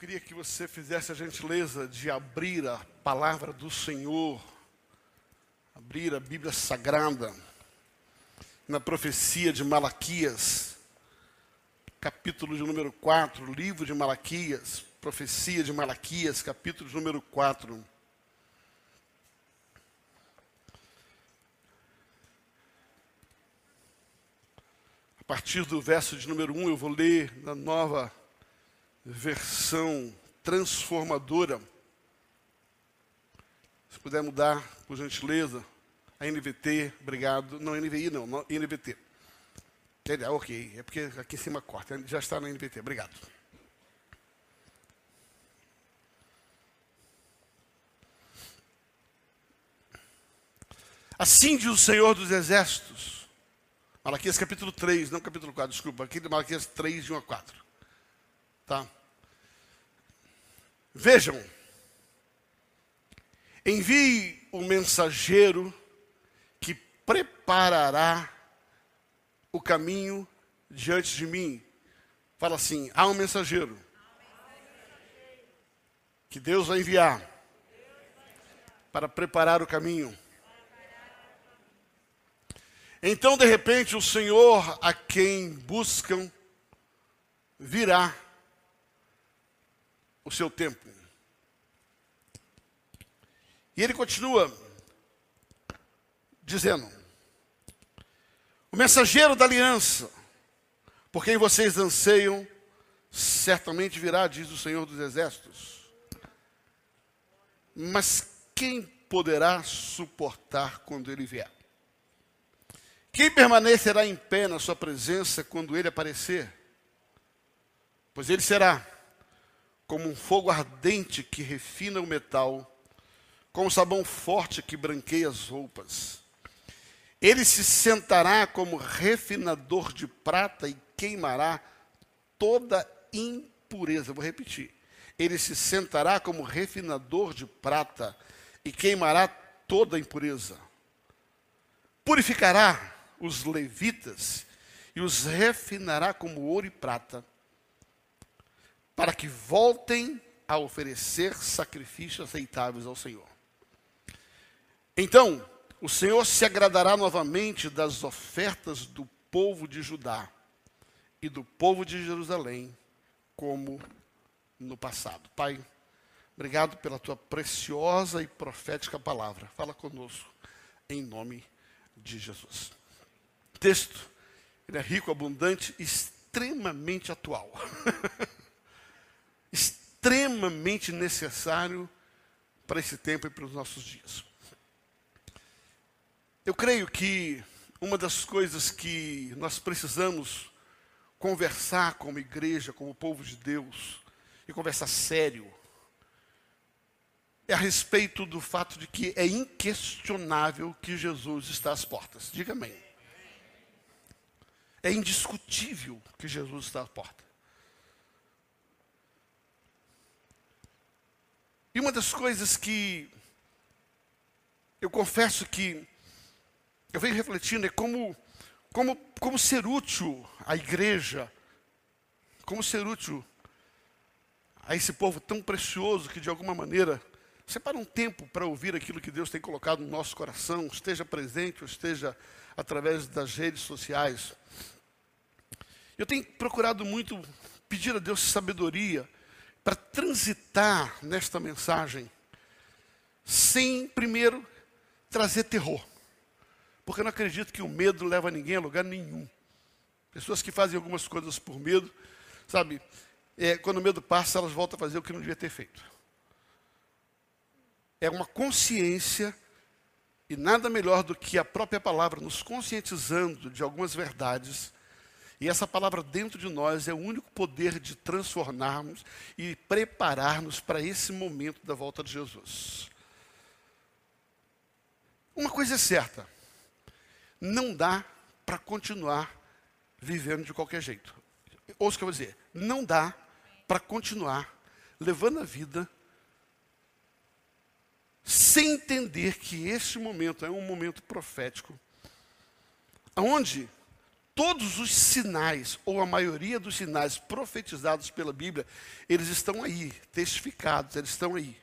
queria que você fizesse a gentileza de abrir a palavra do Senhor, abrir a Bíblia Sagrada, na profecia de Malaquias, capítulo de número 4, livro de Malaquias, profecia de Malaquias, capítulo de número 4. A partir do verso de número 1, eu vou ler na nova versão transformadora. Se puder mudar, por gentileza, a NVT, obrigado. Não, NVI não, não NVT. Ah, ok, é porque aqui em cima corta, já está na NVT, obrigado. Assim diz o Senhor dos Exércitos, Malaquias capítulo 3, não capítulo 4, desculpa, aqui de Malaquias 3, de 1 a 4. Tá? Vejam, envie o mensageiro que preparará o caminho diante de mim. Fala assim: há um mensageiro que Deus vai enviar para preparar o caminho. Então, de repente, o Senhor a quem buscam virá o seu tempo. E ele continua dizendo: O mensageiro da aliança, por quem vocês anseiam, certamente virá, diz o Senhor dos Exércitos. Mas quem poderá suportar quando ele vier? Quem permanecerá em pé na sua presença quando ele aparecer? Pois ele será como um fogo ardente que refina o metal, como sabão forte que branqueia as roupas. Ele se sentará como refinador de prata e queimará toda impureza. Vou repetir. Ele se sentará como refinador de prata e queimará toda impureza. Purificará os levitas e os refinará como ouro e prata para que voltem a oferecer sacrifícios aceitáveis ao Senhor. Então, o Senhor se agradará novamente das ofertas do povo de Judá e do povo de Jerusalém, como no passado. Pai, obrigado pela tua preciosa e profética palavra. Fala conosco, em nome de Jesus. O texto, ele é rico, abundante, extremamente atual. extremamente necessário para esse tempo e para os nossos dias. Eu creio que uma das coisas que nós precisamos conversar como igreja, como povo de Deus, e conversar sério, é a respeito do fato de que é inquestionável que Jesus está às portas. Diga amém. É indiscutível que Jesus está às portas. E uma das coisas que eu confesso que eu venho refletindo é como, como, como ser útil à igreja, como ser útil a esse povo tão precioso que de alguma maneira separa um tempo para ouvir aquilo que Deus tem colocado no nosso coração, esteja presente ou esteja através das redes sociais. Eu tenho procurado muito pedir a Deus sabedoria para transitar nesta mensagem sem primeiro trazer terror. Porque eu não acredito que o medo leva ninguém a lugar nenhum. Pessoas que fazem algumas coisas por medo, sabe, é, quando o medo passa, elas voltam a fazer o que não devia ter feito. É uma consciência, e nada melhor do que a própria palavra nos conscientizando de algumas verdades e essa palavra dentro de nós é o único poder de transformarmos e preparar-nos para esse momento da volta de Jesus. Uma coisa é certa: não dá para continuar vivendo de qualquer jeito. Ouça o que eu vou dizer: não dá para continuar levando a vida sem entender que este momento é um momento profético, onde todos os sinais, ou a maioria dos sinais profetizados pela Bíblia, eles estão aí, testificados, eles estão aí.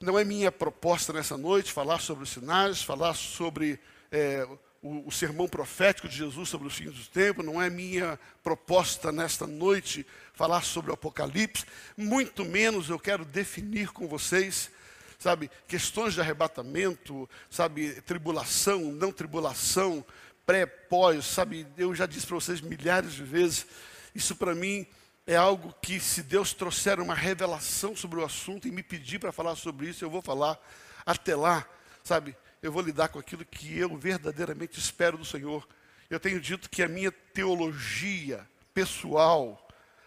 Não é minha proposta nessa noite falar sobre os sinais, falar sobre é, o, o, sermão profético de Jesus sobre os fins dos tempos, não é minha proposta nesta noite falar sobre o Apocalipse, muito menos eu quero definir com vocês, sabe, questões de arrebatamento, sabe, tribulação, não tribulação, pré, pós, sabe, eu já disse para vocês milhares de vezes, isso para mim é algo que se Deus trouxer uma revelação sobre o assunto e me pedir para falar sobre isso, eu vou falar até lá, sabe, eu vou lidar com aquilo que eu verdadeiramente espero do Senhor. Eu tenho dito que a minha teologia pessoal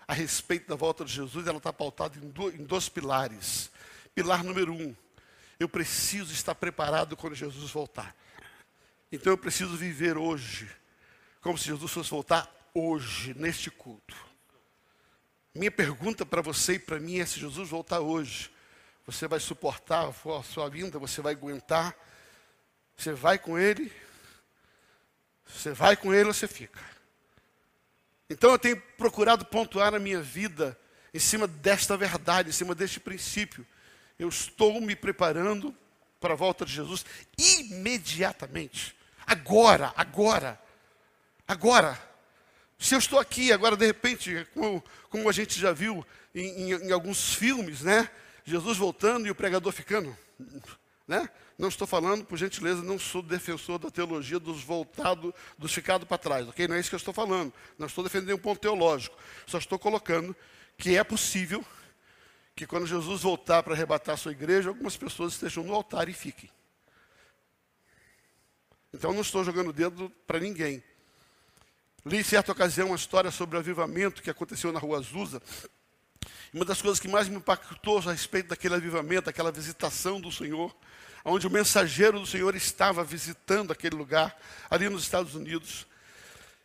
a respeito da volta de Jesus, ela está pautada em, em dois pilares. Pilar número um, eu preciso estar preparado quando Jesus voltar. Então eu preciso viver hoje, como se Jesus fosse voltar hoje, neste culto. Minha pergunta para você e para mim é: se Jesus voltar hoje, você vai suportar a sua vinda, você vai aguentar você vai com ele, você vai com ele ou você fica. Então eu tenho procurado pontuar na minha vida em cima desta verdade, em cima deste princípio. Eu estou me preparando para a volta de Jesus imediatamente. Agora, agora, agora. Se eu estou aqui agora, de repente, como, como a gente já viu em, em, em alguns filmes, né? Jesus voltando e o pregador ficando, né? Não estou falando, por gentileza, não sou defensor da teologia dos voltados, dos ficados para trás, ok? Não é isso que eu estou falando. Não estou defendendo um ponto teológico. Só estou colocando que é possível que quando Jesus voltar para arrebatar a sua igreja, algumas pessoas estejam no altar e fiquem. Então não estou jogando dedo para ninguém. Li em certa ocasião uma história sobre o avivamento que aconteceu na rua Azusa. Uma das coisas que mais me impactou a respeito daquele avivamento, aquela visitação do Senhor, onde o mensageiro do Senhor estava visitando aquele lugar, ali nos Estados Unidos,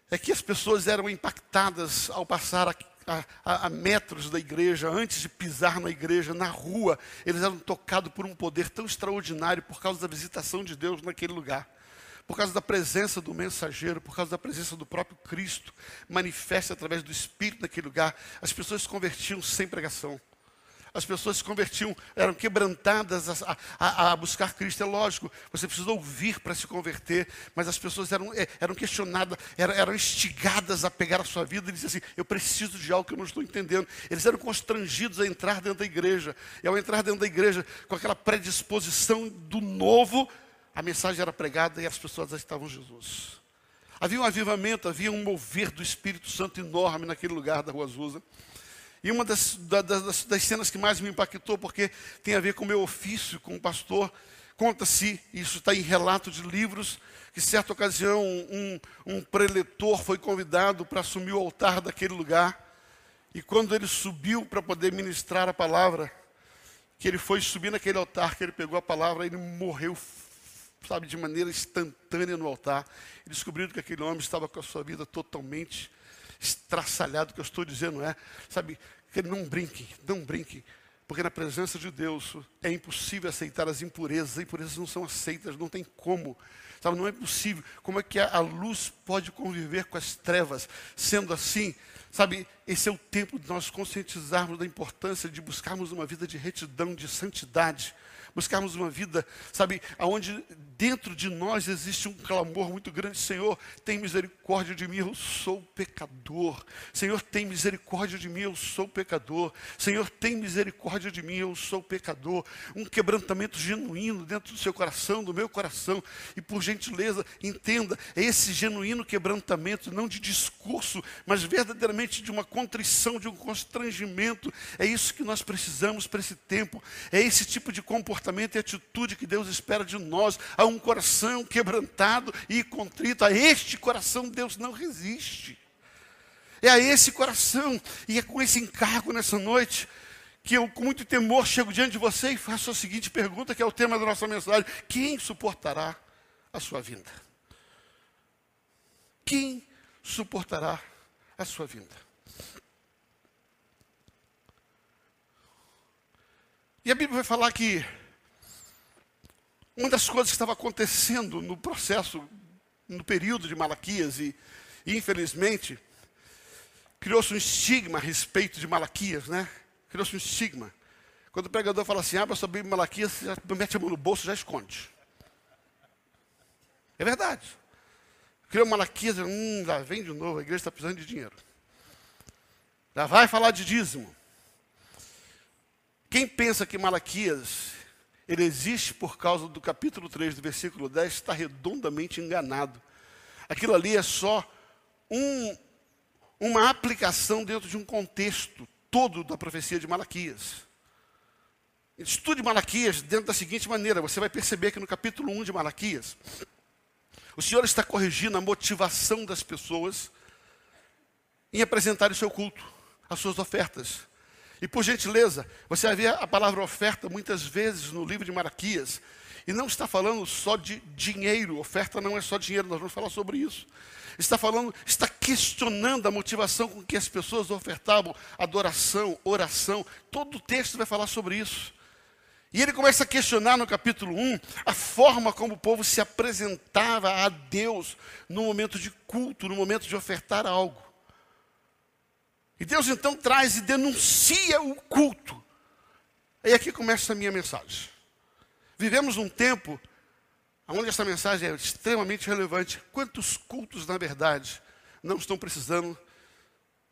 é que as pessoas eram impactadas ao passar a, a, a, metros da igreja, antes de pisar na igreja, na rua, eles eram tocados por um poder tão extraordinário por causa da visitação de Deus naquele lugar. Por causa da presença do mensageiro, por causa da presença do próprio Cristo, manifesta através do Espírito naquele lugar, as pessoas se convertiam sem pregação as pessoas se convertiam, eram quebrantadas a, a, a buscar Cristo. É lógico, você precisa ouvir para se converter, mas as pessoas eram, é, eram questionadas, eram, eram instigadas a pegar a sua vida e dizer assim: Eu preciso de algo que eu não estou entendendo. Eles eram constrangidos a entrar dentro da igreja, e ao entrar dentro da igreja, com aquela predisposição do novo, a mensagem era pregada e as pessoas estavam Jesus. Havia um avivamento, havia um mover do Espírito Santo enorme naquele lugar da Rua Azusa. E uma das, das, das, cenas que mais me impactou, porque tem a ver com o meu ofício como pastor, conta-se, isso está em relato de livros, que certa ocasião um, um preletor foi convidado para assumir o altar daquele lugar. E quando ele subiu para poder ministrar a palavra, que ele foi subir naquele altar, que ele pegou a palavra, ele morreu, sabe, de maneira instantânea no altar. E descobriram que aquele homem estava com a sua vida totalmente estraçalhado que eu estou dizendo é, sabe, que não brinque, não brinque, porque na presença de Deus é impossível aceitar as impurezas, as impurezas não são aceitas, não tem como, sabe, não é possível. Como é que a, a luz pode conviver com as trevas? Sendo assim, sabe, esse é o tempo de nós conscientizarmos da importância de buscarmos uma vida de retidão, de santidade buscarmos uma vida, sabe, aonde dentro de nós existe um clamor muito grande, Senhor, tem misericórdia de mim, eu sou pecador. Senhor, tem misericórdia de mim, eu sou pecador. Senhor, tem misericórdia de mim, eu sou pecador. Um quebrantamento genuíno dentro do seu coração, do meu coração. E por gentileza, entenda, é esse genuíno quebrantamento, não de discurso, mas verdadeiramente de uma contrição, de um constrangimento. É isso que nós precisamos para esse tempo. É esse tipo de comportamento comportamento e atitude que Deus espera de nós, a um coração quebrantado e contrito. A este coração Deus não resiste. É a esse coração, e é com esse encargo nessa noite, que eu, com muito temor, chego diante de você e faço a seguinte pergunta, que é o tema da nossa mensagem: quem suportará a sua vinda? Quem suportará a sua vinda? E a Bíblia vai falar que uma das coisas que estava acontecendo no processo, no período de Malaquias e, E, infelizmente, criou-se um estigma a respeito de Malaquias, né? Criou-se um estigma. Quando o pregador fala assim, abra sua Bíblia Malaquias, você já mete a mão no bolso já esconde. É verdade. Criou Malaquias, hum, já vem de novo, a igreja está precisando de dinheiro. Já vai falar de dízimo. Quem pensa que Malaquias ele existe por causa do capítulo 3, do versículo 10, está redondamente enganado. Aquilo ali é só um, uma aplicação dentro de um contexto todo da profecia de Malaquias. Estude Malaquias dentro da seguinte maneira: você vai perceber que no capítulo 1 de Malaquias, o Senhor está corrigindo a motivação das pessoas em apresentar o seu culto, as suas ofertas. E por gentileza, você vai ver a palavra oferta muitas vezes no livro de Malaquias. E não está falando só de dinheiro, oferta não é só dinheiro, nós vamos falar sobre isso. Está falando, está questionando a motivação com que as pessoas ofertavam adoração, oração. Todo o texto vai falar sobre isso. E ele começa a questionar no capítulo 1 a forma como o povo se apresentava a Deus no momento de culto, no momento de ofertar algo. E Deus então traz e denuncia o culto. E aqui começa a minha mensagem. Vivemos um tempo onde essa mensagem é extremamente relevante. Quantos cultos, na verdade, não estão precisando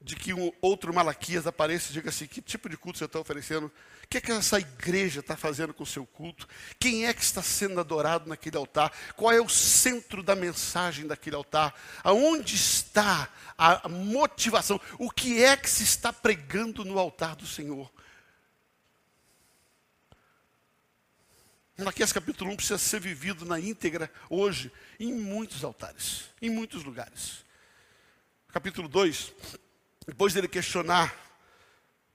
de que um outro Malaquias apareça e diga assim: que tipo de culto você está oferecendo? O que é que essa igreja está fazendo com o seu culto? Quem é que está sendo adorado naquele altar? Qual é o centro da mensagem daquele altar? Aonde está a motivação? O que é que se está pregando no altar do Senhor? Malaquias capítulo 1 precisa ser vivido na íntegra hoje, em muitos altares, em muitos lugares. Capítulo 2 depois dele questionar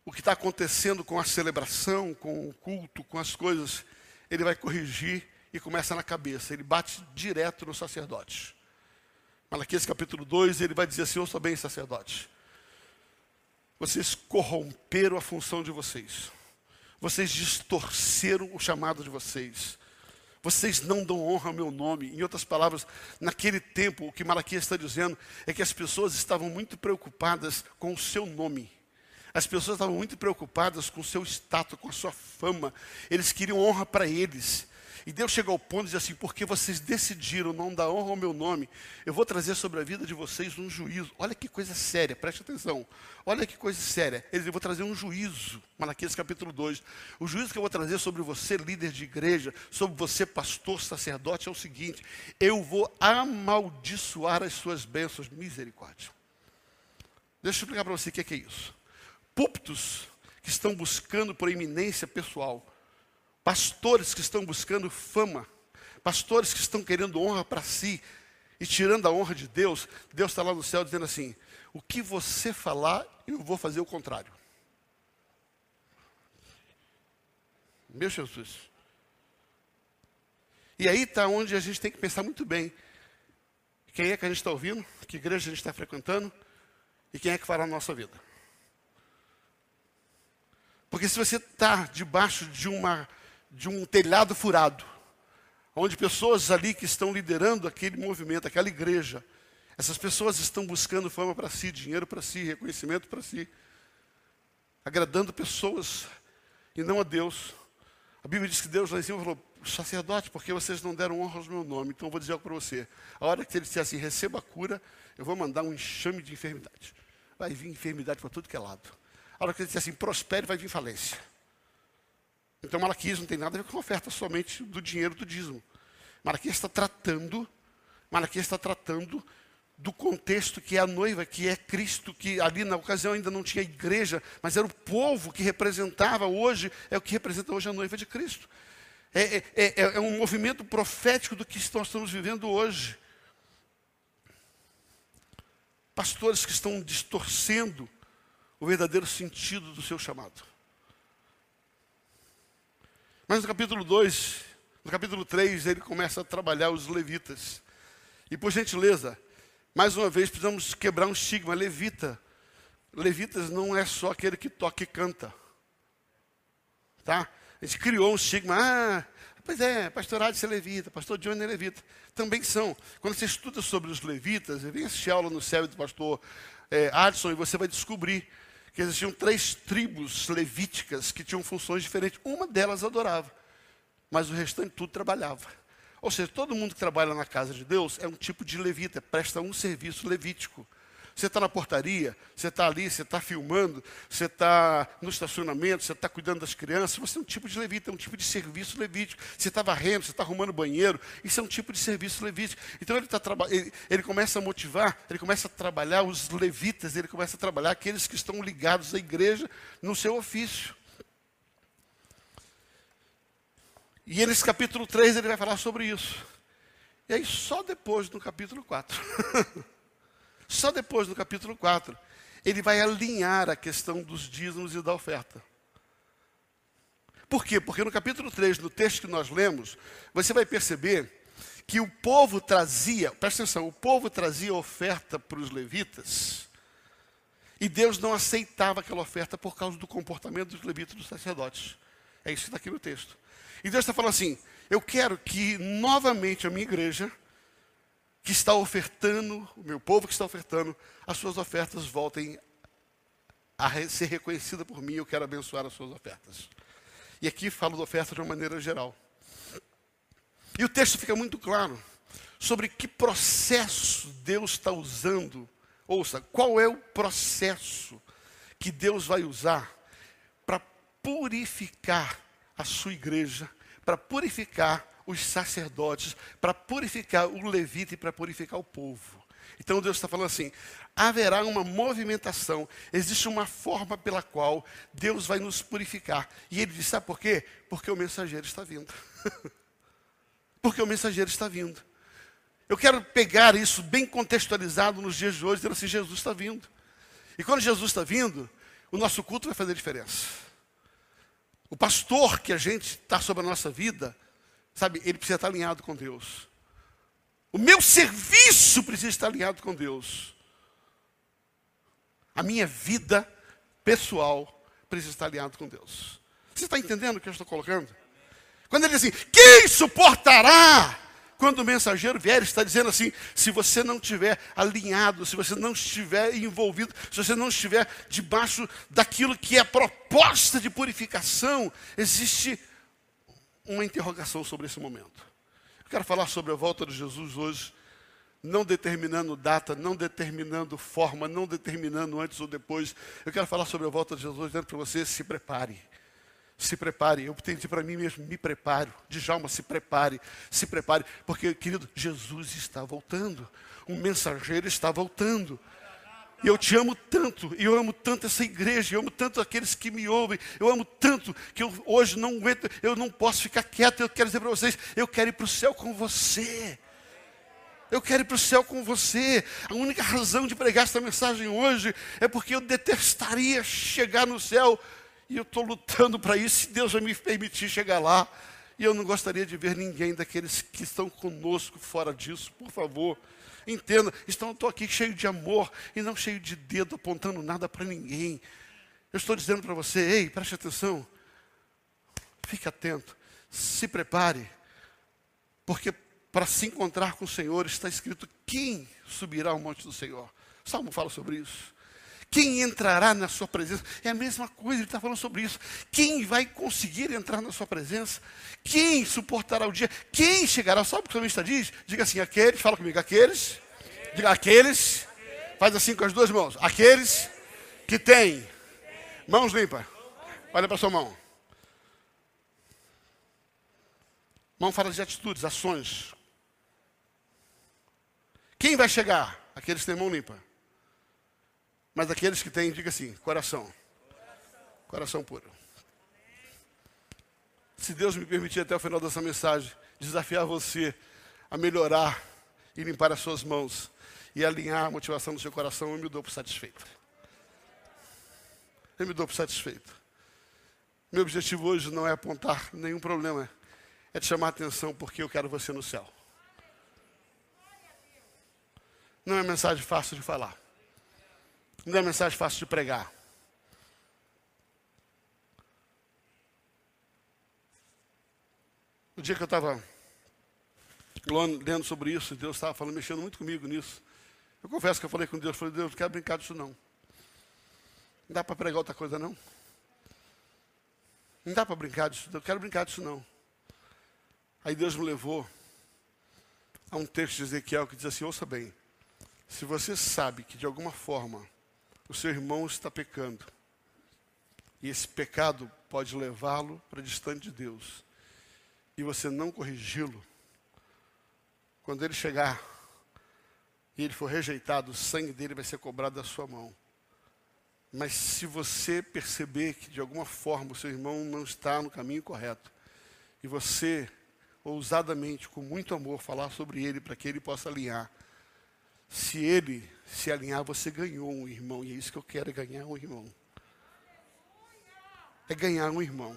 o que está acontecendo com a celebração, com o culto, com as coisas, ele vai corrigir e começa na cabeça. Ele bate direto no sacerdote. Malaquias capítulo 2, ele vai dizer assim: Ouça bem, sacerdote. Vocês corromperam a função de vocês. Vocês distorceram o chamado de vocês. Vocês não dão honra ao meu nome. Em outras palavras, naquele tempo, o que Malaquias está dizendo é que as pessoas estavam muito preocupadas com o seu nome. As pessoas estavam muito preocupadas com o seu status, com a sua fama. Eles queriam honra para eles. E Deus chega ao ponto de dizer assim: porque vocês decidiram não dar honra ao meu nome, eu vou trazer sobre a vida de vocês um juízo. Olha que coisa séria, preste atenção. Olha que coisa séria. Ele vou trazer um juízo. Malaquias capítulo 2. O juízo que eu vou trazer sobre você, líder de igreja, sobre você, pastor, sacerdote, é o seguinte: eu vou amaldiçoar as suas bênçãos. Misericórdia. Deixa eu explicar para você o que é, que é isso. Púlpitos que estão buscando proeminência pessoal pastores que estão buscando fama, pastores que estão querendo honra para si e tirando a honra de Deus, Deus está lá no céu dizendo assim: o que você falar, eu vou fazer o contrário. Meu Jesus. E aí está onde a gente tem que pensar muito bem. Quem é que a gente está ouvindo? Que igreja a gente está frequentando? E quem é que fará a nossa vida? Porque se você está debaixo de uma de um telhado furado, onde pessoas ali que estão liderando aquele movimento, aquela igreja, essas pessoas estão buscando fama para si, dinheiro para si, reconhecimento para si, agradando pessoas e não a Deus. A Bíblia diz que Deus lá em cima falou, sacerdote, porque vocês não deram honra ao meu nome, então eu vou dizer algo para você. A hora que ele disser assim, receba a cura, eu vou mandar um enxame de enfermidade. Vai vir enfermidade para tudo que é lado. A hora que ele disser assim, prospere, vai vir falência. Então Malaquias não tem nada a ver com a oferta somente do dinheiro do dízimo. Malaquias está tratando, Malaquias está tratando do contexto que é a noiva, que é Cristo, que ali na ocasião ainda não tinha igreja, mas era o povo que representava hoje, é o que representa hoje a noiva de Cristo. É, é, é, é um movimento profético do que nós estamos vivendo hoje. Pastores que estão distorcendo o verdadeiro sentido do seu chamado. Mas no capítulo 2, no capítulo 3, ele começa a trabalhar os levitas. E por gentileza, mais uma vez precisamos quebrar um estigma. Levita. Levitas não é só aquele que toca e canta. Tá? A gente criou um estigma. Ah, Pois é, pastor Adson é levita, pastor Johnny é levita. Também são. Quando você estuda sobre os levitas, vem assistir aula no céu do pastor é, Adson e você vai descobrir que existiam três tribos levíticas que tinham funções diferentes. Uma delas adorava, mas o restante tudo trabalhava. Ou seja, todo mundo que trabalha na casa de Deus é um tipo de levita, presta um serviço levítico. Você está na portaria, você está ali, você está filmando, você está no estacionamento, você está cuidando das crianças, você é um tipo de levita, é um tipo de serviço levítico. Você está varrendo, você está arrumando banheiro, isso é um tipo de serviço levítico. Então ele, tá ele, ele começa a motivar, ele começa a trabalhar os levitas, ele começa a trabalhar aqueles que estão ligados à igreja no seu ofício. E nesse capítulo 3 ele vai falar sobre isso. E aí só depois, no capítulo 4. Só depois, no capítulo 4, ele vai alinhar a questão dos dízimos e da oferta. Por quê? Porque no capítulo 3, no texto que nós lemos, você vai perceber que o povo trazia, presta atenção, o povo trazia oferta para os levitas, e Deus não aceitava aquela oferta por causa do comportamento dos levitas e dos sacerdotes. É isso que está aqui no texto. E Deus está falando assim: eu quero que novamente a minha igreja que está ofertando, o meu povo que está ofertando, as suas ofertas voltem a ser reconhecida por mim, eu quero abençoar as suas ofertas. E aqui falo da oferta de uma maneira geral. E o texto fica muito claro sobre que processo Deus está usando. Ouça, qual é o processo que Deus vai usar para purificar a sua igreja, para purificar os sacerdotes, para purificar o levita e para purificar o povo. Então Deus está falando assim: haverá uma movimentação, existe uma forma pela qual Deus vai nos purificar. E ele diz: sabe por quê? Porque o mensageiro está vindo. Porque o mensageiro está vindo. Eu quero pegar isso bem contextualizado nos dias de hoje, dizendo assim: Jesus está vindo. E quando Jesus está vindo, o nosso culto vai fazer diferença. O pastor que a gente está sobre a nossa vida Sabe, ele precisa estar alinhado com Deus. O meu serviço precisa estar alinhado com Deus. A minha vida pessoal precisa estar alinhado com Deus. Você está entendendo o que eu estou colocando? Quando ele diz assim, quem suportará? Quando o mensageiro vier, ele está dizendo assim: se você não estiver alinhado, se você não estiver envolvido, se você não estiver debaixo daquilo que é a proposta de purificação, existe uma interrogação sobre esse momento. Eu quero falar sobre a volta de Jesus hoje, não determinando data, não determinando forma, não determinando antes ou depois. Eu quero falar sobre a volta de Jesus, dizendo para você: se prepare. Se prepare, eu tenho para mim mesmo, me preparo. Djalma, se prepare, se prepare, porque, querido, Jesus está voltando, um mensageiro está voltando. E eu te amo tanto, e eu amo tanto essa igreja, eu amo tanto aqueles que me ouvem, eu amo tanto que eu hoje não aguento, eu não posso ficar quieto, eu quero dizer para vocês, eu quero ir para o céu com você. Eu quero ir para o céu com você. A única razão de pregar essa mensagem hoje é porque eu detestaria chegar no céu e eu estou lutando para isso, se Deus vai me permitir chegar lá. E eu não gostaria de ver ninguém daqueles que estão conosco fora disso, por favor. Entenda, então eu estou aqui cheio de amor e não cheio de dedo apontando nada para ninguém. Eu estou dizendo para você, ei, preste atenção, fique atento, se prepare, porque para se encontrar com o Senhor está escrito quem subirá ao monte do Senhor. O Salmo fala sobre isso. Quem entrará na sua presença? É a mesma coisa, ele está falando sobre isso. Quem vai conseguir entrar na sua presença? Quem suportará o dia? Quem chegará? Sabe o que o salmista diz? Diga assim, aqueles, fala comigo, aqueles. Diga aqueles. Faz assim com as duas mãos. Aqueles que têm mãos limpas. Olha para sua mão. Mão fala de atitudes, ações. Quem vai chegar? Aqueles que têm mão limpa. Mas aqueles que têm, diga assim, coração. Coração puro. Se Deus me permitir até o final dessa mensagem, desafiar você a melhorar e limpar as suas mãos e alinhar a motivação do seu coração, eu me dou por satisfeito. Eu me dou por satisfeito. Meu objetivo hoje não é apontar nenhum problema, é te chamar a atenção porque eu quero você no céu. Não é mensagem fácil de falar. Não é mensagem fácil de pregar. O dia que eu estava lendo sobre isso, Deus estava falando, mexendo muito comigo nisso. Eu confesso que eu falei com Deus, falei, Deus, não quero brincar disso não. Não dá para pregar outra coisa não. Não dá para brincar disso, eu quero brincar disso não. Aí Deus me levou a um texto de Ezequiel que diz assim: ouça bem, se você sabe que de alguma forma o seu irmão está pecando, e esse pecado pode levá-lo para distante de Deus, e você não corrigi-lo, quando ele chegar e ele for rejeitado, o sangue dele vai ser cobrado da sua mão. Mas se você perceber que de alguma forma o seu irmão não está no caminho correto, e você ousadamente, com muito amor, falar sobre ele para que ele possa alinhar. Se ele se alinhar, você ganhou um irmão, e é isso que eu quero, é ganhar um irmão. É ganhar um irmão.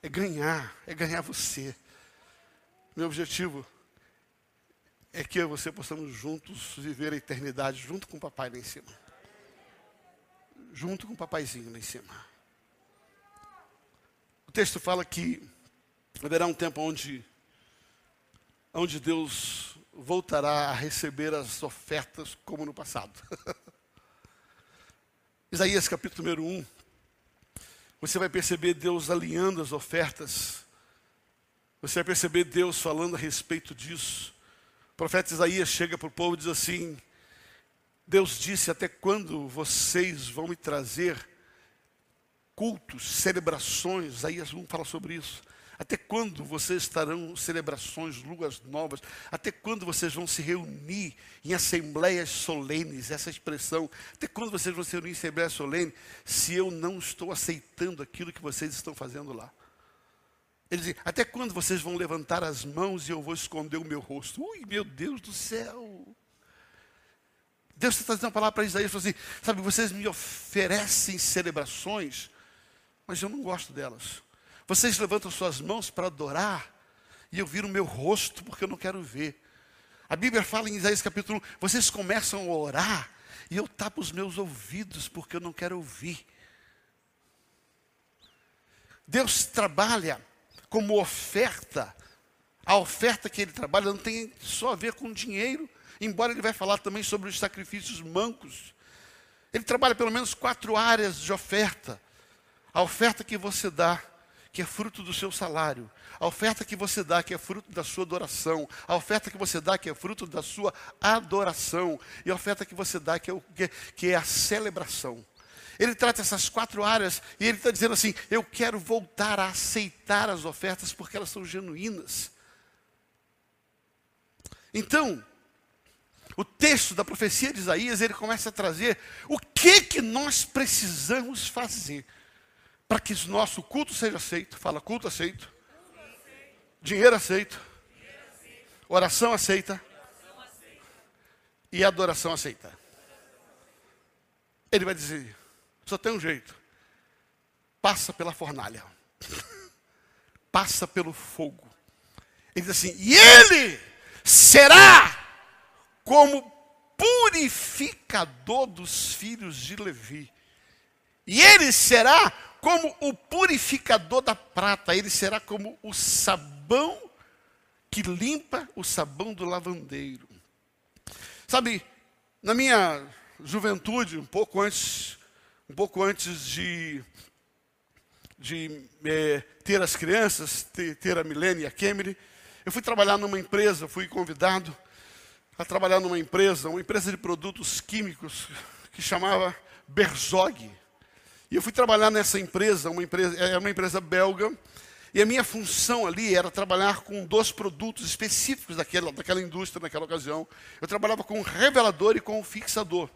É ganhar, é ganhar você. Meu objetivo é que eu e você possamos juntos viver a eternidade junto com o papai lá em cima. Junto com o papaizinho lá em cima. O texto fala que haverá um tempo onde, onde Deus voltará a receber as ofertas como no passado. Isaías capítulo número 1. Você vai perceber Deus alinhando as ofertas. Você vai perceber Deus falando a respeito disso. O profeta Isaías chega para o povo e diz assim: Deus disse: Até quando vocês vão me trazer cultos, celebrações? Isaías 1 fala sobre isso. Até quando vocês estarão celebrações, luas novas? Até quando vocês vão se reunir em assembleias solenes? Essa expressão. Até quando vocês vão se reunir em assembleias solenes se eu não estou aceitando aquilo que vocês estão fazendo lá? Ele diz: Até quando vocês vão levantar as mãos e eu vou esconder o meu rosto? Ui, meu Deus do céu! Deus está trazendo uma palavra para Isaías, assim, sabe, vocês me oferecem celebrações, mas eu não gosto delas. Vocês levantam suas mãos para adorar, e eu viro o meu rosto porque eu não quero ver. A Bíblia fala em Isaías capítulo 1, vocês começam a orar, e eu tapo os meus ouvidos porque eu não quero ouvir. Deus trabalha como oferta. A oferta que ele trabalha não tem só a ver com dinheiro, embora ele vai falar também sobre os sacrifícios mancos. Ele trabalha pelo menos quatro áreas de oferta. A oferta que você dá que é fruto do seu salário, a oferta que você dá, que é fruto da sua adoração, a oferta que você dá, que é fruto da sua adoração, e a oferta que você dá, que é, o, que, que é a celebração. Ele trata essas quatro áreas e ele está dizendo assim: eu quero voltar a aceitar as ofertas porque elas são genuínas. Então, o texto da profecia de Isaías, ele começa a trazer o que que nós precisamos fazer para que o nosso culto seja aceito. Fala, culto aceito. Dinheiro aceito. Oração aceita. E adoração aceita. Ele vai dizer: só tem um jeito. Passa pela fornalha. Passa pelo fogo. Ele diz assim: e ele será como purificador dos filhos de Levi. E ele será como o purificador da prata, ele será como o sabão que limpa o sabão do lavandeiro. Sabe, na minha juventude, um pouco antes, um pouco antes de, de é, ter as crianças, ter, ter a Milene e a Kemily, eu fui trabalhar numa empresa, fui convidado a trabalhar numa empresa, uma empresa de produtos químicos que chamava Berzog. E eu fui trabalhar nessa empresa, uma empresa, é uma empresa belga, e a minha função ali era trabalhar com dois produtos específicos daquela, daquela indústria naquela ocasião. Eu trabalhava com revelador e com fixador.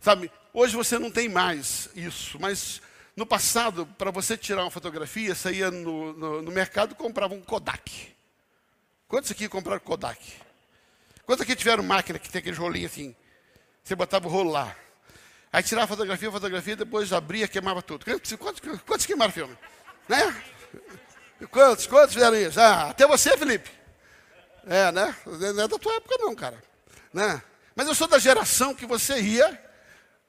Sabe, hoje você não tem mais isso, mas no passado, para você tirar uma fotografia, ia no, no, no mercado e comprava um Kodak. Quantos aqui compraram Kodak? Quantos aqui tiveram máquina que tem aquele rolinho assim? Você botava o rolo lá. Aí tirava fotografia, a fotografia, depois abria, queimava tudo. Quantos, quantos, quantos queimaram filme? Né? Quantos, quantos fizeram isso? Ah, até você, Felipe. É, né? Não é da tua época não, cara. Né? Mas eu sou da geração que você ia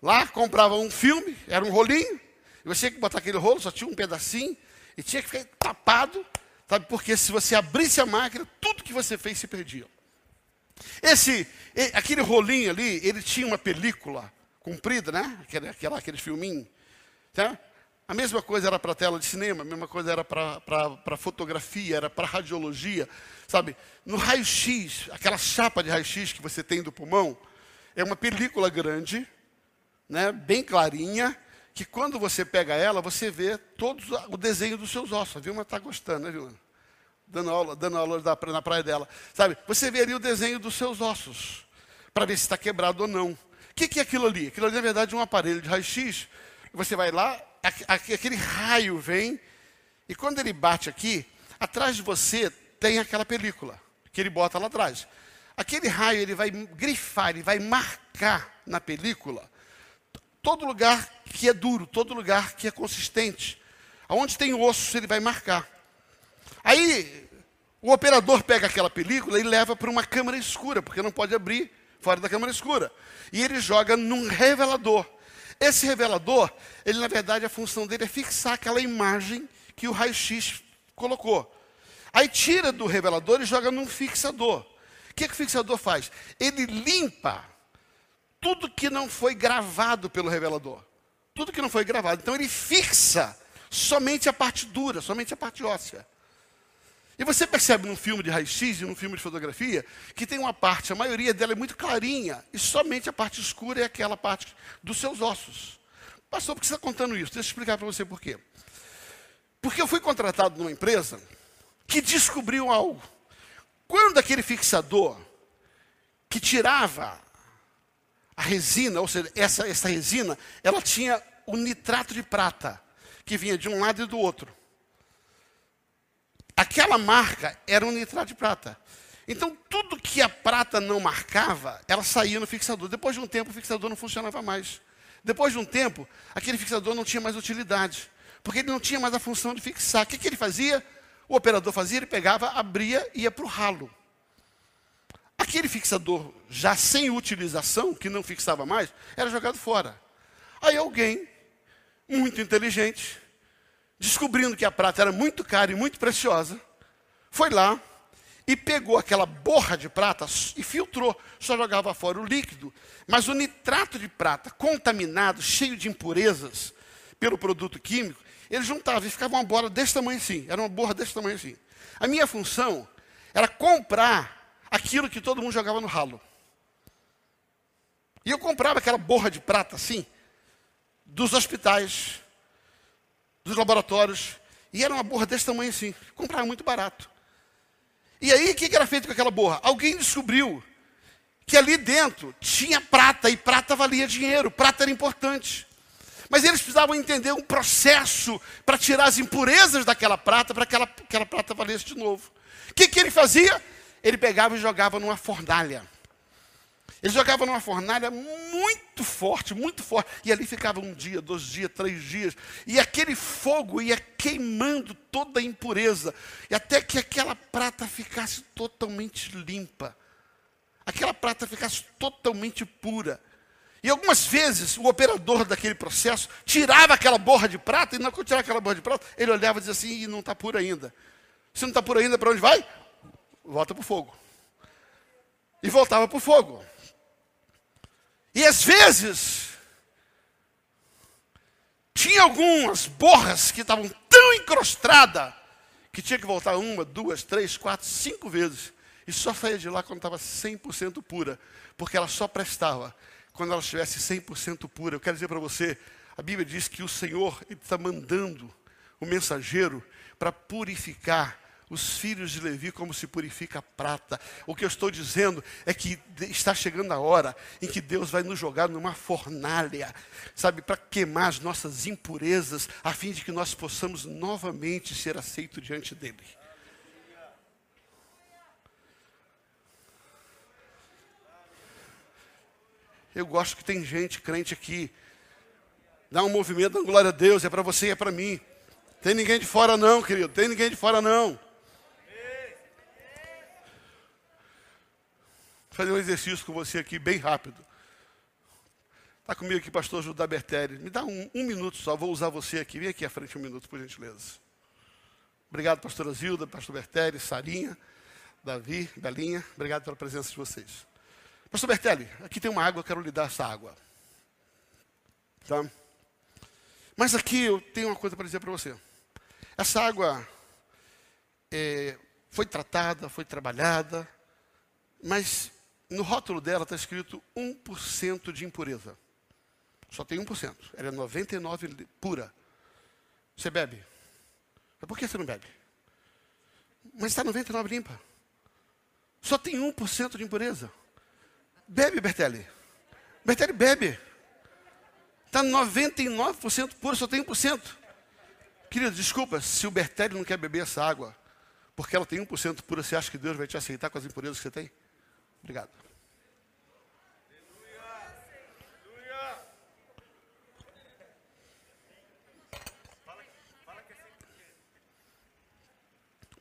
lá, comprava um filme, era um rolinho, e você tinha que botar aquele rolo, só tinha um pedacinho, e tinha que ficar tapado, Sabe, porque se você abrisse a máquina, tudo que você fez se perdia. Esse, aquele rolinho ali, ele tinha uma película comprida, né? Aquele, aquela, aquele filminho. Tá? A mesma coisa era para tela de cinema, a mesma coisa era para fotografia, era para radiologia. Sabe, no raio-x, aquela chapa de raio-x que você tem do pulmão, é uma película grande, né, bem clarinha, que quando você pega ela, você vê todo o desenho dos seus ossos. A Vilma está gostando, né, Vilma? Dando aula, dando aula na praia dela. Sabe, você ali o desenho dos seus ossos, para ver se está quebrado ou não. Que, que é aquilo ali? Aquilo ali, na verdade, é um aparelho de raio-x. Você vai lá, aquele raio vem, e quando ele bate aqui, atrás de você tem aquela película, que ele bota lá atrás. Aquele raio, ele vai grifar, ele vai marcar na película todo lugar que é duro, todo lugar que é consistente. Aonde tem osso, ele vai marcar. Aí, o operador pega aquela película e leva para uma câmara escura, porque não pode abrir fora da câmara escura. E ele joga num revelador. Esse revelador, ele na verdade a função dele é fixar aquela imagem que o raio-x colocou. Aí tira do revelador e joga num fixador. O que, que o fixador faz? Ele limpa tudo que não foi gravado pelo revelador. Tudo que não foi gravado. Então ele fixa somente a parte dura, somente a parte óssea. E você percebe num filme de raio-x e num filme de fotografia que tem uma parte, a maioria dela é muito clarinha, e somente a parte escura é aquela parte dos seus ossos. Pastor, por que você está contando isso? Deixa eu explicar para você por quê. Porque eu fui contratado numa empresa que descobriu algo. Quando aquele fixador que tirava a resina, ou seja, essa, essa resina, ela tinha o nitrato de prata, que vinha de um lado e do outro. Aquela marca era um nitrato de prata. Então, tudo que a prata não marcava, ela saía no fixador. Depois de um tempo, o fixador não funcionava mais. Depois de um tempo, aquele fixador não tinha mais utilidade, porque ele não tinha mais a função de fixar. O que, que ele fazia? O operador fazia, ele pegava, abria e ia para o ralo. Aquele fixador já sem utilização, que não fixava mais, era jogado fora. Aí alguém, muito inteligente, descobrindo que a prata era muito cara e muito preciosa, foi lá e pegou aquela borra de prata e filtrou, só jogava fora o líquido. Mas o nitrato de prata, contaminado, cheio de impurezas pelo produto químico, ele juntava e ficava uma bola desse tamanho assim, era uma borra desse tamanho assim. A minha função era comprar aquilo que todo mundo jogava no ralo. E eu comprava aquela borra de prata assim, dos hospitais, dos laboratórios, e era uma borra desse tamanho assim. Comprava muito barato. E aí, o que era feito com aquela borra? Alguém descobriu que ali dentro tinha prata, e prata valia dinheiro, prata era importante. Mas eles precisavam entender um processo para tirar as impurezas daquela prata, para que aquela, prata valesse de novo. O que, que ele fazia? ele pegava e jogava numa fornalha. Ele jogava numa fornalha muito forte, muito forte. E ali ficava um dia, dois dias, três dias. E aquele fogo ia queimando toda a impureza. E até que aquela prata ficasse totalmente limpa. Aquela prata ficasse totalmente pura. E algumas vezes o operador daquele processo tirava aquela borra de prata, e não tirava aquela borra de prata, ele olhava e dizia assim, e não está pura ainda. Se não está pura ainda, para onde vai? volta para o fogo. E voltava para o fogo. E às vezes, tinha algumas borras que estavam tão encrostradas que tinha que voltar uma, duas, três, quatro, cinco vezes. E só saía de lá quando estava 100% pura, porque ela só prestava quando ela estivesse 100% pura. Eu quero dizer para você, a Bíblia diz que o Senhor está mandando o mensageiro para purificar os filhos de Levi como se purifica a prata. O que eu estou dizendo é que está chegando a hora em que Deus vai nos jogar numa fornalha, sabe, para queimar as nossas impurezas, a fim de que nós possamos novamente ser aceitos diante dele. Eu gosto que tem gente crente aqui. Dá um movimento, dá glória a Deus, é para você e é para mim. Tem ninguém de fora não, querido. Tem ninguém de fora não. Fazer um exercício com você aqui bem rápido. Está comigo aqui, pastor Judá Bertelli. Me dá um, um minuto só, vou usar você aqui. Vem aqui à frente um minuto, por gentileza. Obrigado, pastora Zilda, pastor Bertelli, Sarinha, Davi, Belinha. Obrigado pela presença de vocês. Pastor Bertelli, aqui tem uma água, eu quero lhe dar essa água. Tá? Mas aqui eu tenho uma coisa para dizer para você. Essa água é, foi tratada, foi trabalhada, mas no rótulo dela está escrito 1% de impureza. Só tem 1%. Ela é 99% pura. Você bebe. Mas por que você não bebe? Mas está 99% limpa. Só tem 1% de impureza. Bebe, Bertelli. Bertelli, bebe. Está 99% pura, só tem 1%. Querido, desculpa, se o Bertelli não quer beber essa água, porque ela tem 1% pura, você acha que Deus vai te aceitar com as impurezas que você tem? Obrigado.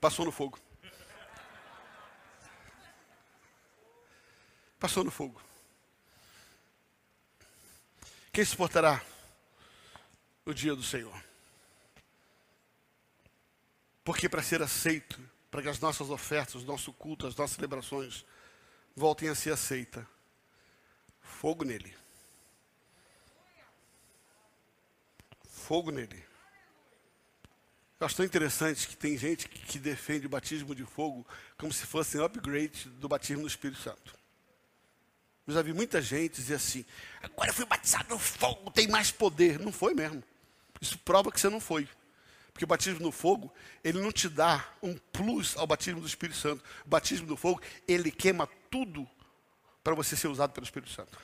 Passou no fogo. Passou no fogo. Quem suportará o dia do Senhor? Porque para ser aceito, para que as nossas ofertas, o nosso culto, as nossas celebrações voltem a ser aceitas, fogo nele. Fogo nele. Eu acho tão interessante que tem gente que, que defende o batismo de fogo como se fosse um upgrade do batismo do Espírito Santo. Eu já vi muita gente dizer assim: agora eu fui batizado no fogo, tem mais poder. Não foi mesmo. Isso prova que você não foi. Porque o batismo no fogo, ele não te dá um plus ao batismo do Espírito Santo. O batismo do fogo, ele queima tudo para você ser usado pelo Espírito Santo.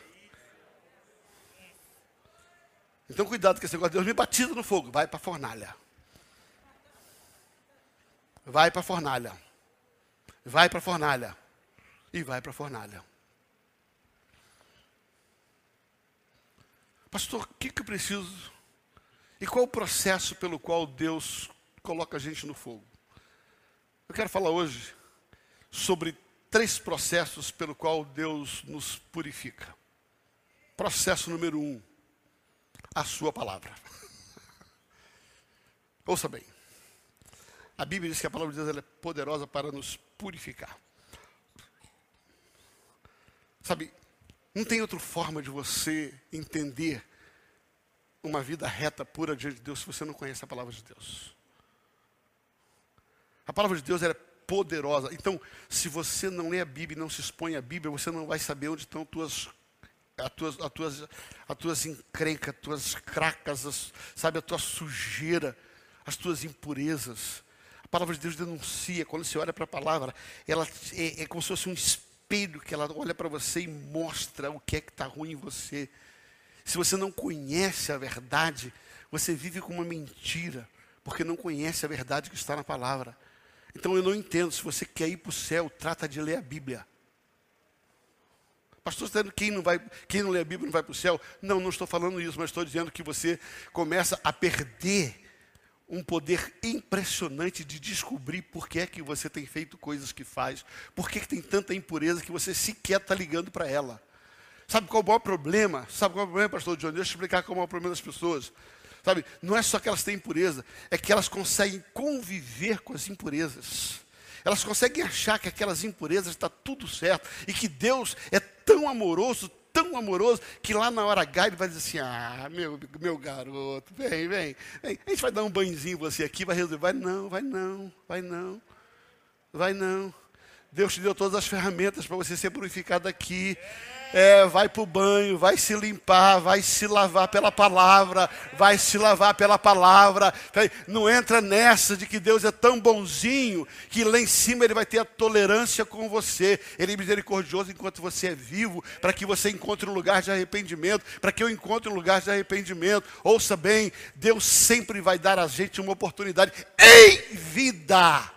Então cuidado com esse negócio. Deus me batiza no fogo. Vai para a fornalha. Vai para a fornalha. Vai para a fornalha. E vai para a fornalha. Pastor, o que, que eu preciso? E qual o processo pelo qual Deus coloca a gente no fogo? Eu quero falar hoje sobre três processos pelo qual Deus nos purifica. Processo número um, a sua palavra. Ouça bem. A Bíblia diz que a palavra de Deus é poderosa para nos purificar. Sabe, não tem outra forma de você entender uma vida reta, pura diante de Deus se você não conhece a palavra de Deus. A palavra de Deus é poderosa. Então, se você não lê a Bíblia e não se expõe à Bíblia, você não vai saber onde estão tuas, as tuas, as tuas, as tuas encrencas, as tuas cracas, as, sabe, a tua sujeira, as tuas impurezas palavra de Deus denuncia, quando você olha para a palavra, ela é, é, como se fosse um espelho que ela olha para você e mostra o que é que está ruim em você. Se você não conhece a verdade, você vive com uma mentira, porque não conhece a verdade que está na palavra. Então eu não entendo, se você quer ir para o céu, trata de ler a Bíblia. Pastor, está dizendo que quem não, vai, quem não lê a Bíblia não vai para o céu? Não, não estou falando isso, mas estou dizendo que você começa a perder um poder impressionante de descobrir por que é que você tem feito coisas que faz, por que, que tem tanta impureza que você sequer está ligando para ela. Sabe qual é o maior problema? Sabe qual é o problema, pastor John? Deixa eu explicar qual é o maior problema das pessoas. Sabe, não é só que elas têm impureza, é que elas conseguem conviver com as impurezas. Elas conseguem achar que aquelas impurezas está tudo certo e que Deus é tão amoroso, tão amoroso que lá na hora H ele vai dizer assim: Ah, meu, meu garoto, vem, vem, vem. A gente vai dar um banhozinho você aqui, vai resolver. Vai não, vai não, vai não, vai não. Deus te deu todas as ferramentas para você ser purificado aqui. É, vai para o banho, vai se limpar, vai se lavar pela palavra, vai se lavar pela palavra. Não entra nessa de que Deus é tão bonzinho que lá em cima Ele vai ter a tolerância com você. Ele é misericordioso enquanto você é vivo, para que você encontre um lugar de arrependimento, para que eu encontre um lugar de arrependimento. Ouça bem, Deus sempre vai dar a gente uma oportunidade em vida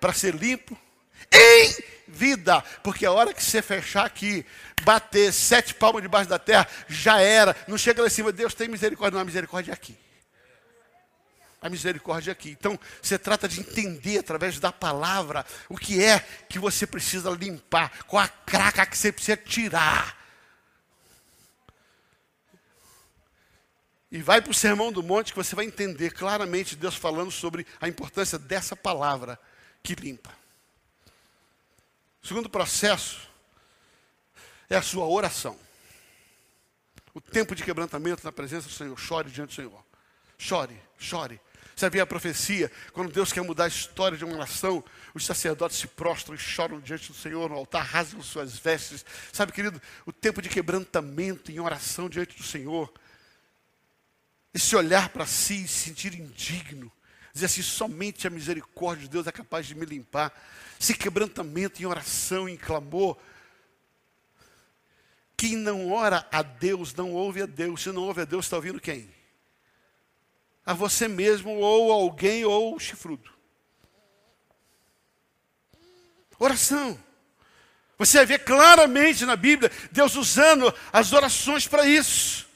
para ser limpo, em vida, porque a hora que você fechar aqui, bater sete palmas debaixo da terra, já era. Não chega lá em cima, Deus tem misericórdia, não, a misericórdia é aqui. A misericórdia é aqui. Então, você trata de entender através da palavra o que é que você precisa limpar, qual a craca que você precisa tirar. E vai para o Sermão do Monte que você vai entender claramente Deus falando sobre a importância dessa palavra que limpa. O segundo processo é a sua oração. O tempo de quebrantamento na presença do Senhor. Chore diante do Senhor. Chore, chore. Você havia a profecia, quando Deus quer mudar a história de uma nação, os sacerdotes se prostram e choram diante do Senhor no altar, rasgam suas vestes. Sabe, querido, o tempo de quebrantamento em oração diante do Senhor, esse olhar para si e se sentir indigno, dizer assim: somente a misericórdia de Deus é capaz de me limpar. Esse quebrantamento em oração, em clamor. Quem não ora a Deus não ouve a Deus. Se não ouve a Deus, está ouvindo quem? A você mesmo, ou alguém, ou o chifrudo. Oração. Você ver claramente na Bíblia Deus usando as orações para isso.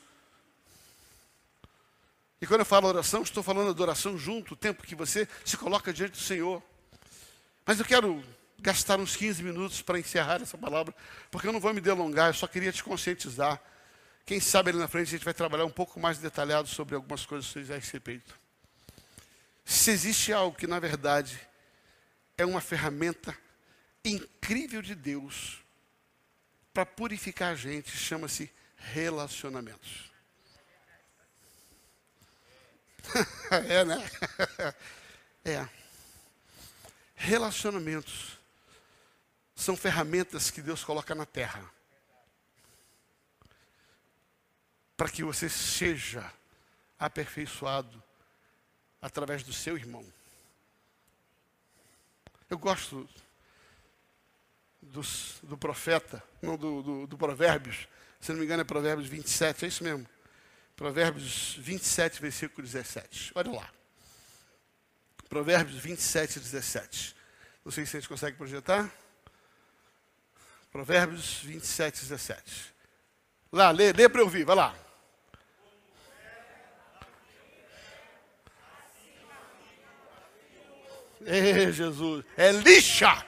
E quando eu falo oração, estou falando de oração junto, o tempo que você se coloca diante do Senhor. Mas eu quero gastar uns 15 minutos para encerrar essa palavra, porque eu não vou me delongar, eu só queria te conscientizar. Quem sabe ali na frente a gente vai trabalhar um pouco mais detalhado sobre algumas coisas a respeito. Se existe algo que, na verdade, é uma ferramenta incrível de Deus para purificar a gente, chama-se relacionamentos. é, né? é. Relacionamentos são ferramentas que Deus coloca na terra para que você seja aperfeiçoado através do seu irmão. Eu gosto dos, do profeta, não do, do, do Provérbios, se não me engano é Provérbios 27, é isso mesmo. Provérbios 27, versículo 17. Olha lá. Provérbios 27, 17. Não sei se a gente consegue projetar. Provérbios 27, 17. Lá, lê, lê para eu ouvir, vai lá. Ei, Jesus, é lixa!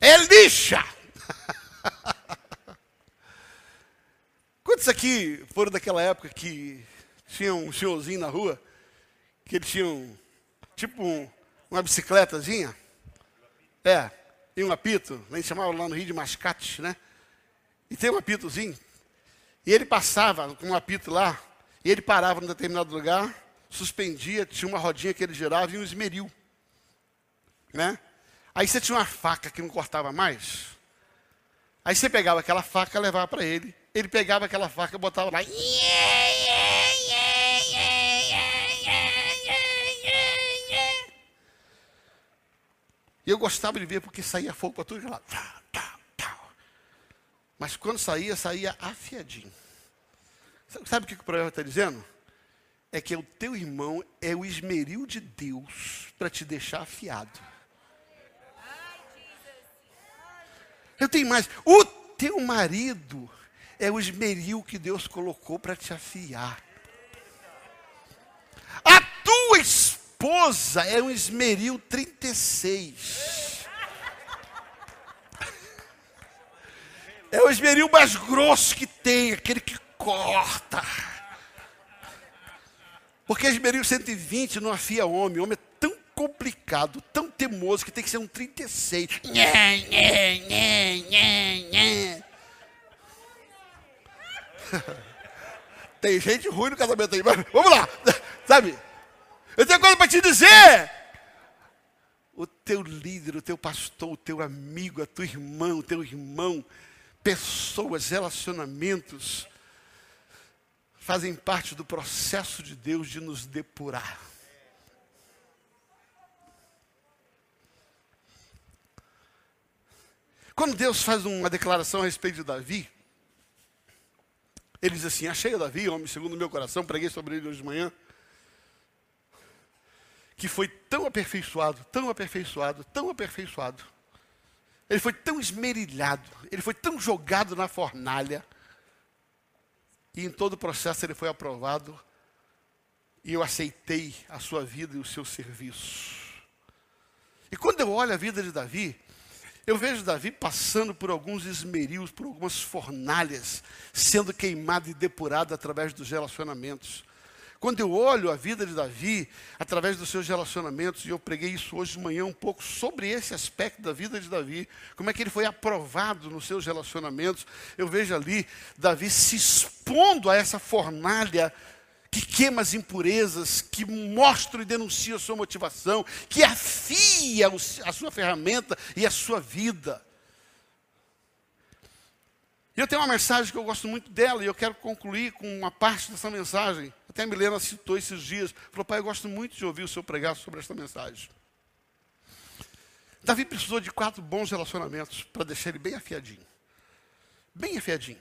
É lixa! Quantos aqui foram daquela época que tinha um senhorzinho na rua, que ele tinha um, tipo um, uma bicicletazinha? É, e um apito, a gente chamava lá no Rio de mascate, né? E tem um apitozinho. E ele passava com um apito lá, e ele parava num determinado lugar, suspendia, tinha uma rodinha que ele girava e um esmeril. Né? Aí você tinha uma faca que não cortava mais. Aí você pegava aquela faca e levava para ele ele pegava aquela faca e botava lá. E eu gostava de ver porque saía fogo para tudo lá. Mas quando saía, saía afiadinho. Sabe o que o provérbio está dizendo? É que o teu irmão é o esmeril de Deus para te deixar afiado. Eu tenho mais. O teu marido é o esmeril que Deus colocou para te afiar. A tua esposa é um esmeril 36. É o esmeril mais grosso que tem, aquele que corta. Porque esmeril 120 não afia homem. Homem é tão complicado, tão temoso, que tem que ser um 36. Nhê, nhê, nhê, nhê, nhê. Tem gente ruim no casamento aí, mas vamos lá, sabe? Eu tenho coisa para te dizer. O teu líder, o teu pastor, o teu amigo, a tua irmã, o teu irmão, pessoas, relacionamentos, fazem parte do processo de Deus de nos depurar. Quando Deus faz uma declaração a respeito de Davi, ele diz assim: Achei o Davi, homem segundo o meu coração, preguei sobre ele hoje de manhã, que foi tão aperfeiçoado, tão aperfeiçoado, tão aperfeiçoado. Ele foi tão esmerilhado, ele foi tão jogado na fornalha, e em todo o processo ele foi aprovado, e eu aceitei a sua vida e o seu serviço. E quando eu olho a vida de Davi, Eu vejo Davi passando por alguns esmerios, por algumas fornalhas, sendo queimado e depurado através dos relacionamentos. Quando eu olho a vida de Davi através dos seus relacionamentos, e eu preguei isso hoje de manhã um pouco sobre esse aspecto da vida de Davi, como é que ele foi aprovado nos seus relacionamentos, eu vejo ali Davi se expondo a essa fornalha que queima as impurezas, que mostra e denuncia a sua motivação, que afia a sua ferramenta e a sua vida. E eu tenho uma mensagem que eu gosto muito dela e eu quero concluir com uma parte dessa mensagem. Até a Milena citou esses dias. Falou, pai, eu gosto muito de ouvir o senhor pregar sobre esta mensagem. Davi precisou de quatro bons relacionamentos para deixar ele bem afiadinho. Bem afiadinho.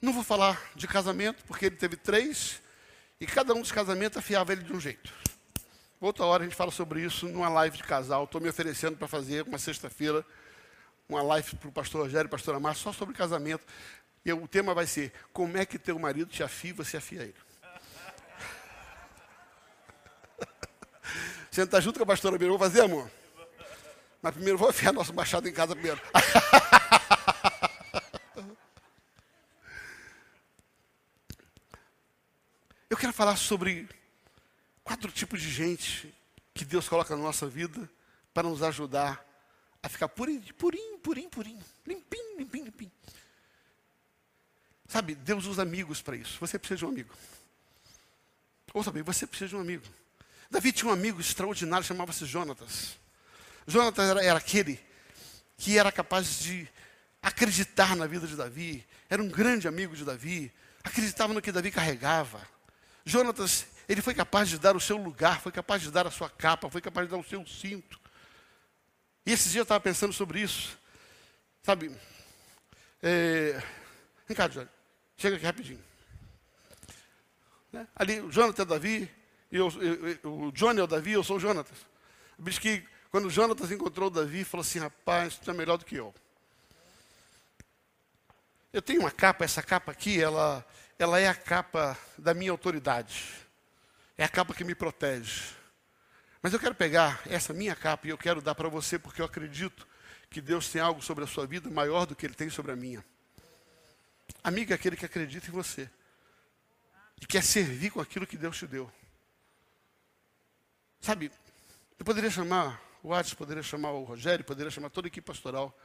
Não vou falar de casamento, porque ele teve três, e cada um dos casamentos afiava ele de um jeito. Outra hora a gente fala sobre isso numa live de casal. Estou me oferecendo para fazer uma sexta-feira, uma live para o pastor Rogério e pastor Amar, só sobre casamento. E o tema vai ser: Como é que teu marido te afia e você afia ele? Está junto com a pastora Bira, vou fazer, amor? Mas primeiro vou afiar nosso machado em casa primeiro. Eu quero falar sobre quatro tipos de gente que Deus coloca na nossa vida para nos ajudar a ficar purinho, purinho, purinho, purinho, limpinho, limpinho, limpinho. Sabe, Deus usa amigos para isso. Você precisa de um amigo. Ouça bem, você precisa de um amigo. Davi tinha um amigo extraordinário, chamava-se Jonatas. Jonatas era, era aquele que era capaz de acreditar na vida de Davi, era um grande amigo de Davi, acreditava no que Davi carregava. Jonatas, ele foi capaz de dar o seu lugar, foi capaz de dar a sua capa, foi capaz de dar o seu cinto. E esses dias eu estava pensando sobre isso. Sabe? É... Vem cá, Johnny. Chega aqui rapidinho. Né? Ali, o Jonatas é Davi, eu, eu, eu, o Johnny é o Davi, eu sou o Jonatas. Diz que quando o encontrou o Davi, falou assim: rapaz, tu é melhor do que eu. Eu tenho uma capa, essa capa aqui, ela, ela é a capa da minha autoridade. É a capa que me protege. Mas eu quero pegar essa minha capa e eu quero dar para você porque eu acredito que Deus tem algo sobre a sua vida maior do que Ele tem sobre a minha. Amigo é aquele que acredita em você e quer servir com aquilo que Deus te deu. Sabe, eu poderia chamar o Adson, poderia chamar o Rogério, poderia chamar toda a equipe pastoral.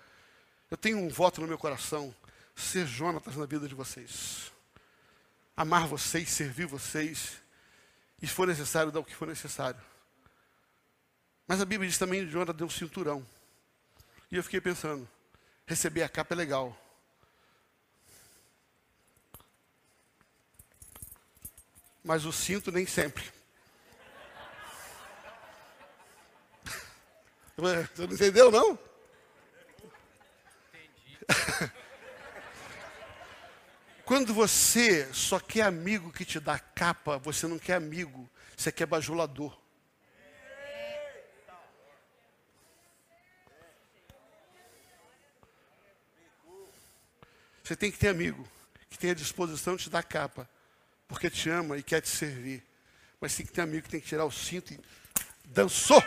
Eu tenho um voto no meu coração, ser Jonatas na vida de vocês amar vocês, servir vocês, e se for necessário, dar o que for necessário. Mas a Bíblia diz também que Jonas deu um cinturão. E eu fiquei pensando, receber a capa é legal. Mas o cinto nem sempre. Você não entendeu, não? Entendi. Quando você só quer amigo que te dá capa, você não quer amigo, você quer bajulador. Você tem que ter amigo que tenha disposição de te dar capa, porque te ama e quer te servir. Mas tem que ter amigo que tem que tirar o cinto e dançou.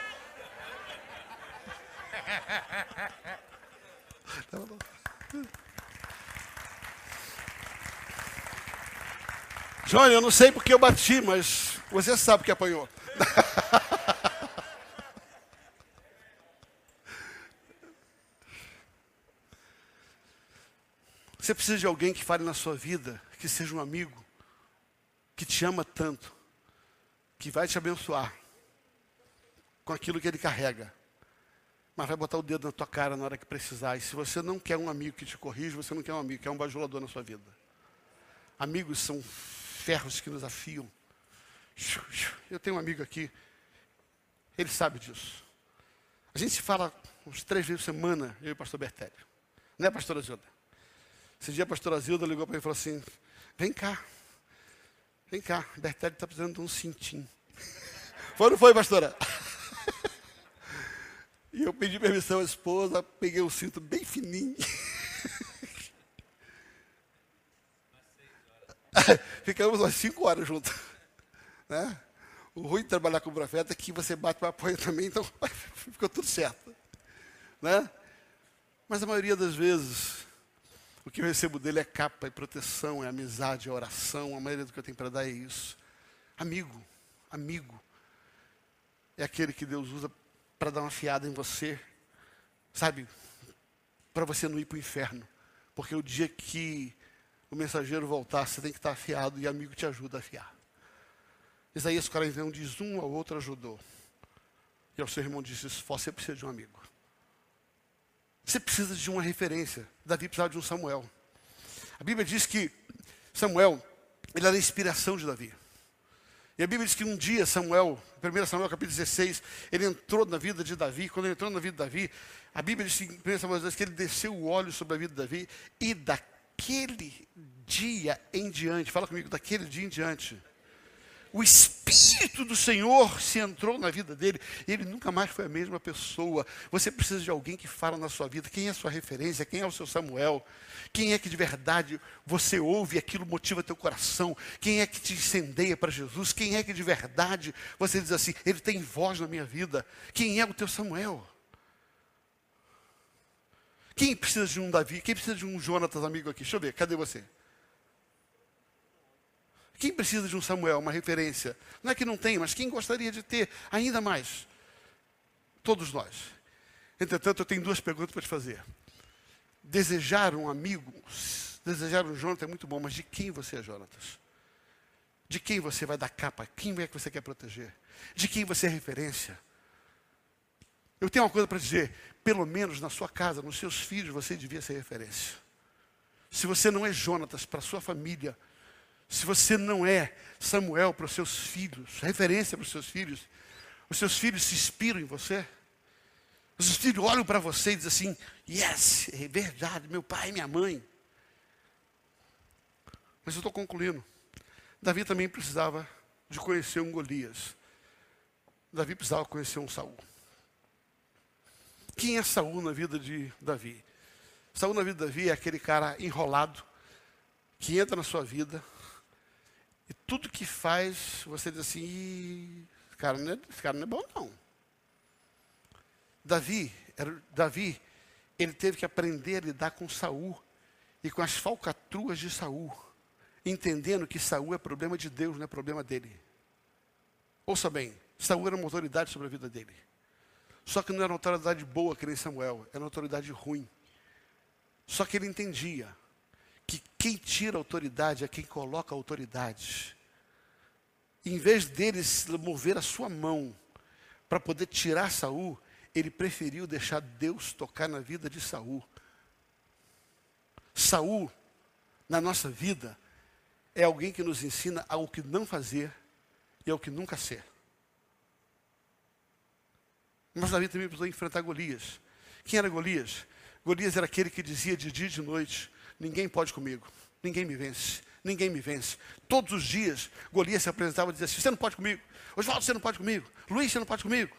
Johnny, eu não sei porque eu bati, mas você sabe que apanhou. Você precisa de alguém que fale na sua vida, que seja um amigo, que te ama tanto, que vai te abençoar com aquilo que ele carrega, mas vai botar o dedo na tua cara na hora que precisar. E se você não quer um amigo que te corrija, você não quer um amigo, quer um bajulador na sua vida. Amigos são ferros que nos afiam. Eu tenho um amigo aqui, ele sabe disso. A gente se fala uns três vezes por semana, eu e o pastor Bertelli. Não é, pastora Zilda? Esse dia a pastora Zilda ligou para mim e falou assim: vem cá, vem cá, Bertelli está precisando de um cintinho. Foi ou não foi, pastora? E eu pedi permissão à esposa, peguei um cinto bem fininho. Ficamos umas cinco horas juntos. Né? O ruim de trabalhar com o profeta é que você bate para apoio também, então ficou tudo certo. né? Mas a maioria das vezes, o que eu recebo dele é capa, é proteção, é amizade, é oração. A maioria do que eu tenho para dar é isso. Amigo, amigo. É aquele que Deus usa para dar uma fiada em você, sabe? Para você não ir para o inferno. Porque o dia que o mensageiro voltar, você tem que estar afiado e amigo te ajuda a afiar. Isaías 41 diz: Um ao outro ajudou. E ao seu irmão disse: Você precisa de um amigo. Você precisa de uma referência. Davi precisava de um Samuel. A Bíblia diz que Samuel, ele era a inspiração de Davi. E a Bíblia diz que um dia Samuel, 1 Samuel capítulo 16, ele entrou na vida de Davi. Quando ele entrou na vida de Davi, a Bíblia diz em 1 Samuel que ele desceu o óleo sobre a vida de Davi. E daquele dia em diante, fala comigo, daquele dia em diante, o Espírito do Senhor se entrou na vida dele, e ele nunca mais foi a mesma pessoa. Você precisa de alguém que fala na sua vida, quem é a sua referência, quem é o seu Samuel, quem é que de verdade você ouve e aquilo motiva teu coração, quem é que te incendeia para Jesus, quem é que de verdade você diz assim, ele tem voz na minha vida, quem é o teu Samuel? Quem precisa de um Davi? Quem precisa de um Jonatas, amigo aqui? Deixa eu ver, cadê você? Quem precisa de um Samuel, uma referência? Não é que não tem, mas quem gostaria de ter ainda mais? Todos nós. Entretanto, eu tenho duas perguntas para te fazer. Desejar um amigo, desejar um Jonathan é muito bom, mas de quem você é, Jonatas? De quem você vai dar capa? Quem é que você quer proteger? De quem você é referência? Eu tenho uma coisa para dizer, pelo menos na sua casa, nos seus filhos, você devia ser referência. Se você não é Jonatas para sua família, se você não é Samuel para os seus filhos, referência para os seus filhos, os seus filhos se inspiram em você. Os seus filhos olham para você e dizem assim: Yes, é verdade, meu pai e minha mãe. Mas eu estou concluindo. Davi também precisava de conhecer um Golias. Davi precisava conhecer um Saul. Quem é Saul na vida de Davi? Saul na vida de Davi é aquele cara enrolado que entra na sua vida, e tudo que faz, você diz assim, esse cara não é, esse cara não é bom não. Davi, era, Davi, ele teve que aprender a lidar com Saul e com as falcatruas de Saul, entendendo que Saul é problema de Deus, não é problema dele. Ouça bem, Saul era uma autoridade sobre a vida dele. Só que não era uma autoridade boa que nem Samuel, era uma autoridade ruim. Só que ele entendia que quem tira autoridade é quem coloca autoridade. Em vez deles mover a sua mão para poder tirar Saul, ele preferiu deixar Deus tocar na vida de Saul. Saul, na nossa vida, é alguém que nos ensina ao que não fazer e ao que nunca ser. Mas Davi também precisou enfrentar Golias. Quem era Golias? Golias era aquele que dizia de dia e de noite: Ninguém pode comigo, ninguém me vence, ninguém me vence. Todos os dias, Golias se apresentava e dizia assim: Você não pode comigo, Oswaldo, você não pode comigo, Luiz, você não pode comigo,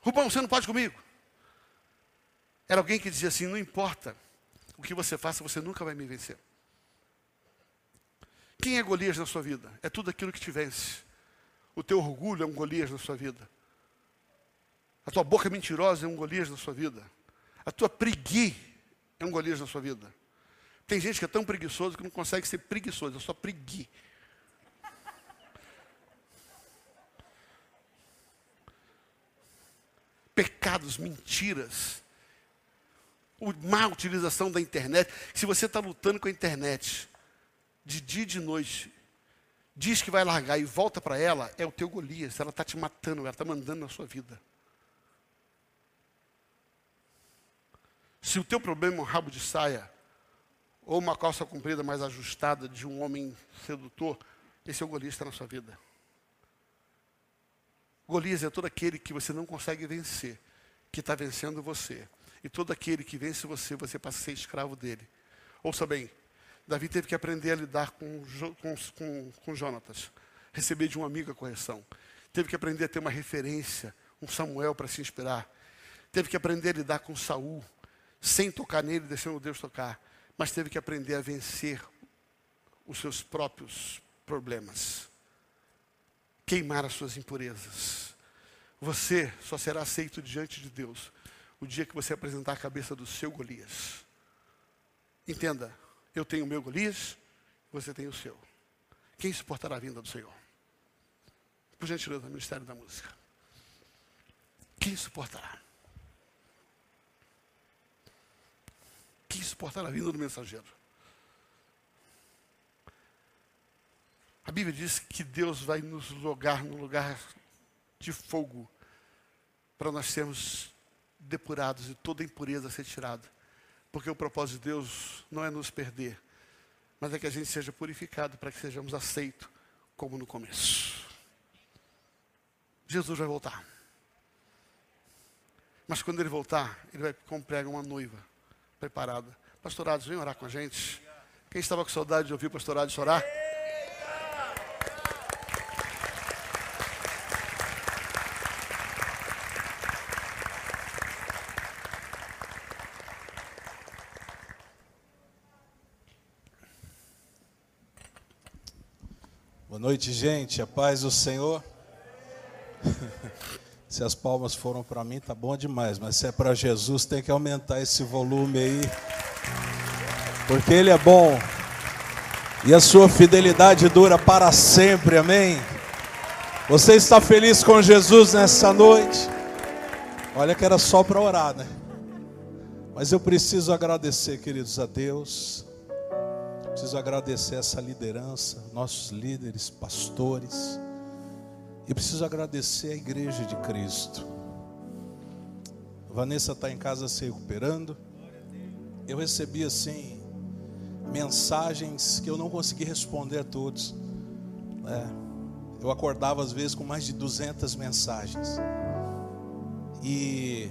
Rubão, você não pode comigo. Era alguém que dizia assim: Não importa o que você faça, você nunca vai me vencer. Quem é Golias na sua vida? É tudo aquilo que te vence. O teu orgulho é um Golias na sua vida. A tua boca mentirosa é um Golias na sua vida. A tua preguiça é um Golias na sua vida? Tem gente que é tão preguiçoso que não consegue ser preguiçoso, é só pregui. Pecados, mentiras, má utilização da internet. Se você está lutando com a internet de dia e de noite, diz que vai largar e volta para ela, é o teu Golias. Ela está te matando, ela está mandando na sua vida. Se o teu problema é um rabo de saia, ou uma calça comprida mais ajustada de um homem sedutor, esse é o Golias na sua vida. Golias é todo aquele que você não consegue vencer, que está vencendo você. E todo aquele que vence você, você passa a ser escravo dele. Ouça bem, Davi teve que aprender a lidar com, com, com, com Jonatas, receber de um amigo a correção. Teve que aprender a ter uma referência, um Samuel para se inspirar. Teve que aprender a lidar com Saul, sem tocar nele, deixando Deus tocar, mas teve que aprender a vencer os seus próprios problemas, queimar as suas impurezas. Você só será aceito diante de Deus o dia que você apresentar a cabeça do seu Golias. Entenda, eu tenho o meu Golias, você tem o seu. Quem suportará a vinda do Senhor? Por gentileza, Ministério da Música. Quem suportará? Quem suportará a vinda do mensageiro? A Bíblia diz que Deus vai nos jogar no lugar de fogo para nós sermos depurados e toda impureza ser tirada. Porque o propósito de Deus não é nos perder, mas é que a gente seja purificado para que sejamos aceitos como no começo. Jesus vai voltar. Mas quando ele voltar, ele vai comprar uma noiva preparada. Pastorados, vem orar com a gente. Quem estava com saudade de ouvir o pastorado chorar? Boa noite, gente. A paz do Senhor. Se as palmas foram para mim, tá bom demais, mas se é para Jesus, tem que aumentar esse volume aí. Porque ele é bom. E a sua fidelidade dura para sempre. Amém. Você está feliz com Jesus nessa noite? Olha que era só para orar, né? Mas eu preciso agradecer, queridos, a Deus Preciso agradecer essa liderança, nossos líderes, pastores. E preciso agradecer a igreja de Cristo. Vanessa está em casa se recuperando. Eu recebi assim mensagens que eu não consegui responder a todos. É, eu acordava às vezes com mais de 200 mensagens. E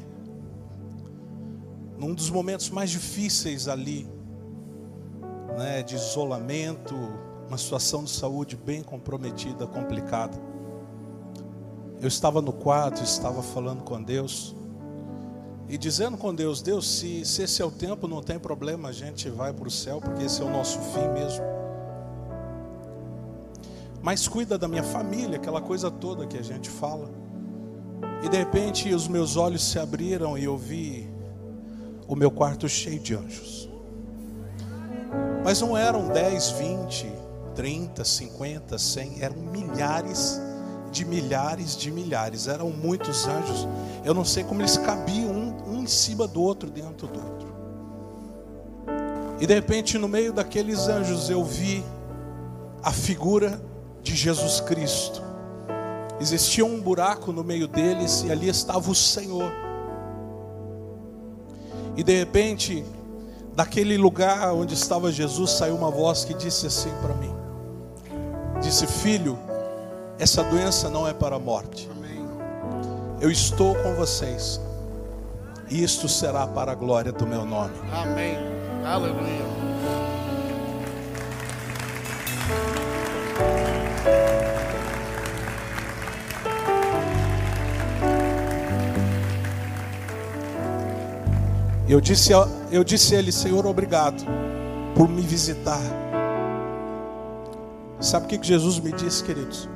num dos momentos mais difíceis ali, né, de isolamento, uma situação de saúde bem comprometida, complicada. Eu estava no quarto, estava falando com Deus e dizendo com Deus: Deus, se, se esse é o tempo, não tem problema, a gente vai para o céu, porque esse é o nosso fim mesmo. Mas cuida da minha família, aquela coisa toda que a gente fala. E de repente os meus olhos se abriram e eu vi o meu quarto cheio de anjos. Mas não eram 10, 20, 30, 50, 100, eram milhares de milhares de milhares, eram muitos anjos. Eu não sei como eles cabiam um, um em cima do outro, dentro do outro. E de repente, no meio daqueles anjos, eu vi a figura de Jesus Cristo. Existia um buraco no meio deles e ali estava o Senhor. E de repente, daquele lugar onde estava Jesus, saiu uma voz que disse assim para mim: Disse, filho, essa doença não é para a morte. Eu estou com vocês. E isto será para a glória do meu nome. Amém. Aleluia. Eu disse, eu disse a ele, Senhor, obrigado por me visitar. Sabe o que Jesus me disse, queridos?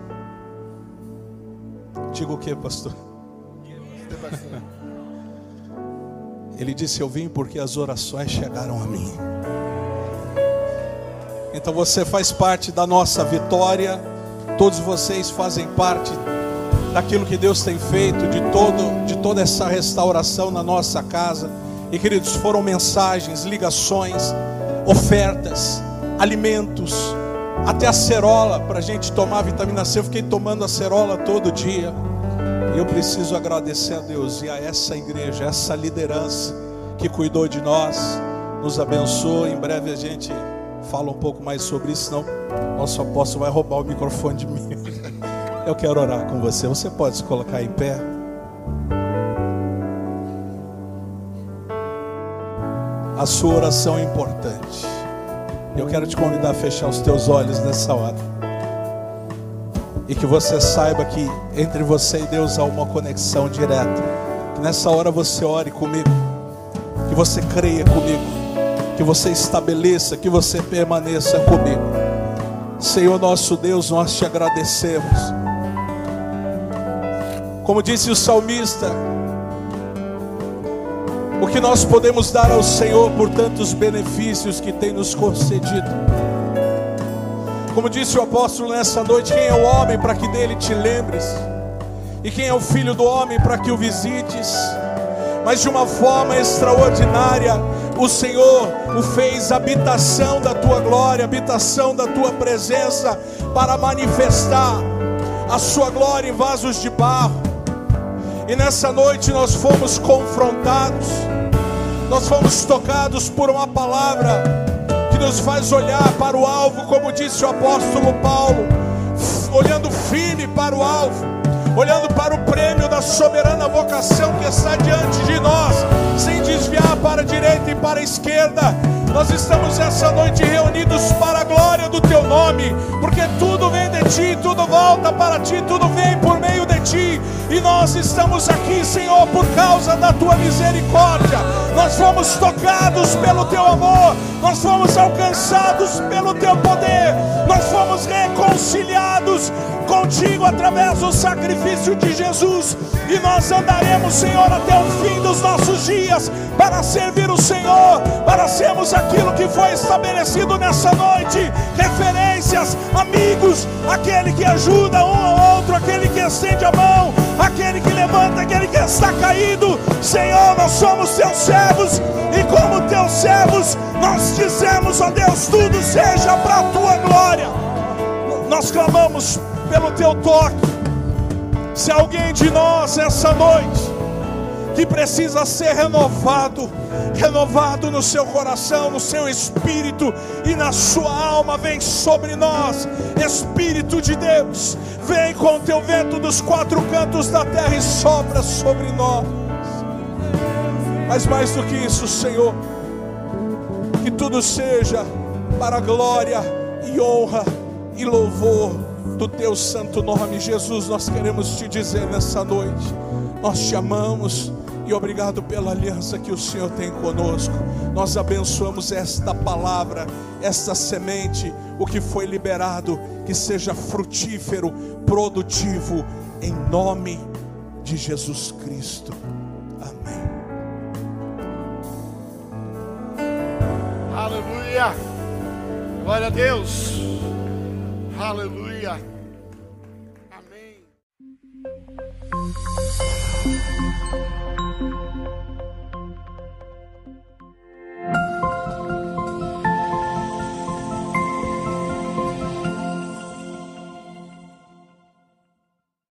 Diga o que, pastor? Ele disse: Eu vim porque as orações chegaram a mim. Então você faz parte da nossa vitória. Todos vocês fazem parte daquilo que Deus tem feito, de todo, de toda essa restauração na nossa casa. E queridos, foram mensagens, ligações, ofertas, alimentos, até a cerola para a gente tomar vitamina C. Eu fiquei tomando a cerola todo dia. E eu preciso agradecer a Deus e a essa igreja, essa liderança que cuidou de nós, nos abençoou. Em breve a gente fala um pouco mais sobre isso, senão nosso apóstolo vai roubar o microfone de mim. Eu quero orar com você. Você pode se colocar em pé. A sua oração é importante. Eu quero te convidar a fechar os teus olhos nessa hora. E que você saiba que entre você e Deus há uma conexão direta. Que nessa hora você ore comigo. Que você creia comigo. Que você estabeleça, que você permaneça comigo. Senhor nosso Deus, nós te agradecemos. Como disse o salmista, o que nós podemos dar ao Senhor por tantos benefícios que tem nos concedido. Como disse o apóstolo nessa noite, quem é o homem para que dele te lembres? E quem é o filho do homem para que o visites? Mas de uma forma extraordinária, o Senhor o fez habitação da tua glória, habitação da tua presença, para manifestar a sua glória em vasos de barro. E nessa noite nós fomos confrontados, nós fomos tocados por uma palavra que nos faz olhar para o alvo, como disse o apóstolo Paulo, olhando firme para o alvo, olhando para o prêmio da soberana vocação que está diante de nós, sem desviar para a direita e para a esquerda. Nós estamos essa noite reunidos para a glória do teu nome, porque tudo vem de ti, tudo volta para ti, tudo vem por ti. E nós estamos aqui, Senhor, por causa da tua misericórdia. Nós fomos tocados pelo teu amor, nós fomos alcançados pelo teu poder, nós fomos reconciliados contigo através do sacrifício de Jesus. E nós andaremos, Senhor, até o fim dos nossos dias para servir o Senhor, para sermos aquilo que foi estabelecido nessa noite referências, amigos, aquele que ajuda um ao outro, aquele que estende a mão, aquele que levanta, aquele que está caído. Senhor, nós somos teus servos e, como teus servos, nós dizemos, ó Deus, tudo seja para a tua glória. Nós clamamos pelo teu toque. Se alguém de nós essa noite que precisa ser renovado, renovado no seu coração, no seu espírito e na sua alma, vem sobre nós, Espírito de Deus, vem com o teu vento dos quatro cantos da terra e sopra sobre nós. Mas mais do que isso, Senhor, que tudo seja para glória e honra e louvor do teu santo nome, Jesus. Nós queremos te dizer nessa noite, nós te amamos e obrigado pela aliança que o Senhor tem conosco. Nós abençoamos esta palavra, esta semente, o que foi liberado, que seja frutífero, produtivo, em nome de Jesus Cristo. Amém. Aleluia. Glória a Deus. Aleluia. Amém.